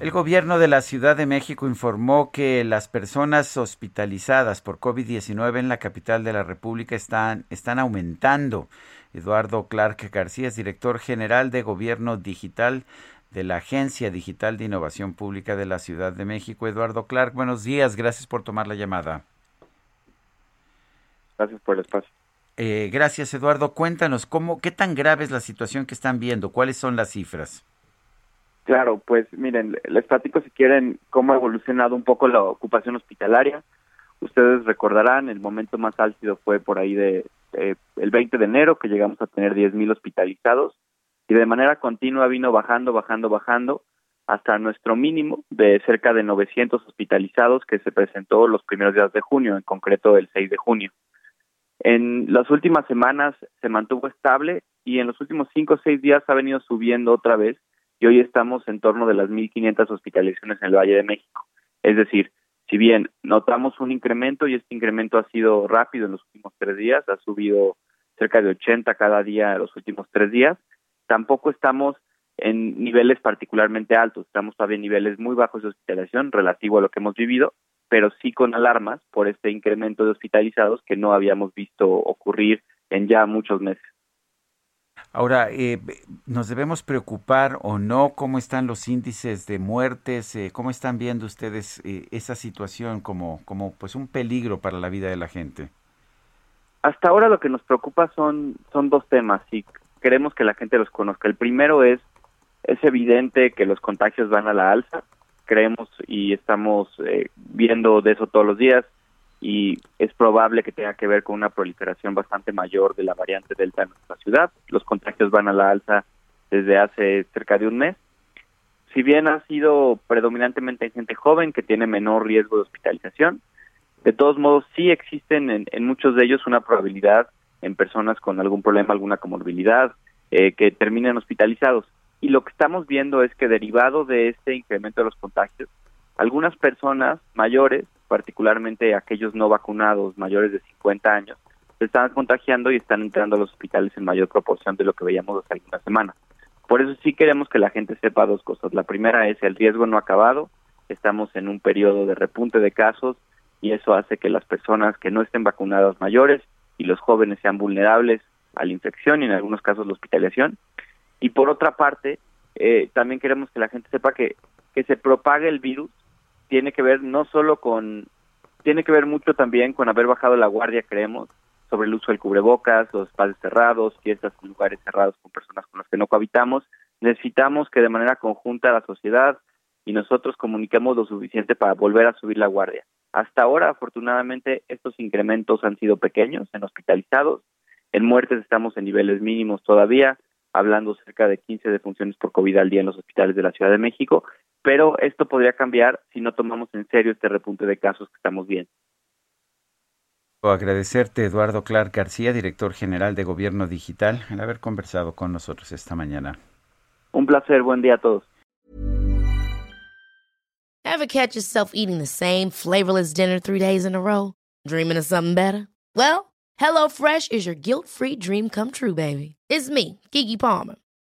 El gobierno de la Ciudad de México informó que las personas hospitalizadas por COVID-19 en la capital de la República están, están aumentando. Eduardo Clark García es director general de Gobierno Digital de la Agencia Digital de Innovación Pública de la Ciudad de México. Eduardo Clark, buenos días, gracias por tomar la llamada. Gracias por el espacio. Eh, gracias, Eduardo. Cuéntanos, ¿cómo, ¿qué tan grave es la situación que están viendo? ¿Cuáles son las cifras? Claro, pues miren, les platico si quieren cómo ha evolucionado un poco la ocupación hospitalaria. Ustedes recordarán, el momento más álgido fue por ahí de el 20 de enero, que llegamos a tener 10.000 hospitalizados, y de manera continua vino bajando, bajando, bajando, hasta nuestro mínimo de cerca de 900 hospitalizados que se presentó los primeros días de junio, en concreto el 6 de junio. En las últimas semanas se mantuvo estable y en los últimos cinco o seis días ha venido subiendo otra vez y hoy estamos en torno de las 1.500 hospitalizaciones en el Valle de México. Es decir, si bien notamos un incremento y este incremento ha sido rápido en los últimos tres días, ha subido cerca de 80 cada día en los últimos tres días, tampoco estamos en niveles particularmente altos, estamos todavía en niveles muy bajos de hospitalización relativo a lo que hemos vivido, pero sí con alarmas por este incremento de hospitalizados que no habíamos visto ocurrir en ya muchos meses. Ahora, eh, ¿nos debemos preocupar o no? ¿Cómo están los índices de muertes? Eh, ¿Cómo están viendo ustedes eh, esa situación como, como pues un peligro para la vida de la gente? Hasta ahora lo que nos preocupa son, son dos temas y queremos que la gente los conozca. El primero es, es evidente que los contagios van a la alza. Creemos y estamos viendo de eso todos los días y es probable que tenga que ver con una proliferación bastante mayor de la variante Delta en nuestra ciudad. Los contagios van a la alza desde hace cerca de un mes. Si bien ha sido predominantemente en gente joven que tiene menor riesgo de hospitalización, de todos modos sí existen en, muchos de ellos una probabilidad en personas con algún problema, alguna comorbilidad, eh, que terminen hospitalizados. Y lo que estamos viendo es que derivado de este incremento de los contagios, algunas personas mayores particularmente aquellos no vacunados mayores de 50 años, se están contagiando y están entrando a los hospitales en mayor proporción de lo que veíamos hace algunas semanas. Por eso sí queremos que la gente sepa dos cosas. La primera es el riesgo no acabado, estamos en un periodo de repunte de casos y eso hace que las personas que no estén vacunadas mayores y los jóvenes sean vulnerables a la infección y en algunos casos la hospitalización. Y por otra parte, eh, también queremos que la gente sepa que, que se propague el virus tiene que ver no solo con, tiene que ver mucho también con haber bajado la guardia, creemos, sobre el uso del cubrebocas, los espacios cerrados, fiestas en lugares cerrados con personas con las que no cohabitamos. Necesitamos que de manera conjunta la sociedad y nosotros comuniquemos lo suficiente para volver a subir la guardia. Hasta ahora, afortunadamente, estos incrementos han sido pequeños en hospitalizados. En muertes estamos en niveles mínimos todavía, hablando cerca de 15 defunciones por COVID al día en los hospitales de la Ciudad de México, pero esto podría cambiar si no tomamos en serio este repunte de casos que estamos viendo. Agradecerte, Eduardo Clark García, director general de Gobierno Digital, el haber conversado con nosotros esta mañana. Un placer, buen día a todos. Ever catch yourself eating the same flavorless dinner three days in a row? Dreaming of something better? Well, HelloFresh is your guilt-free dream come true, baby. It's me, Kiki Palmer.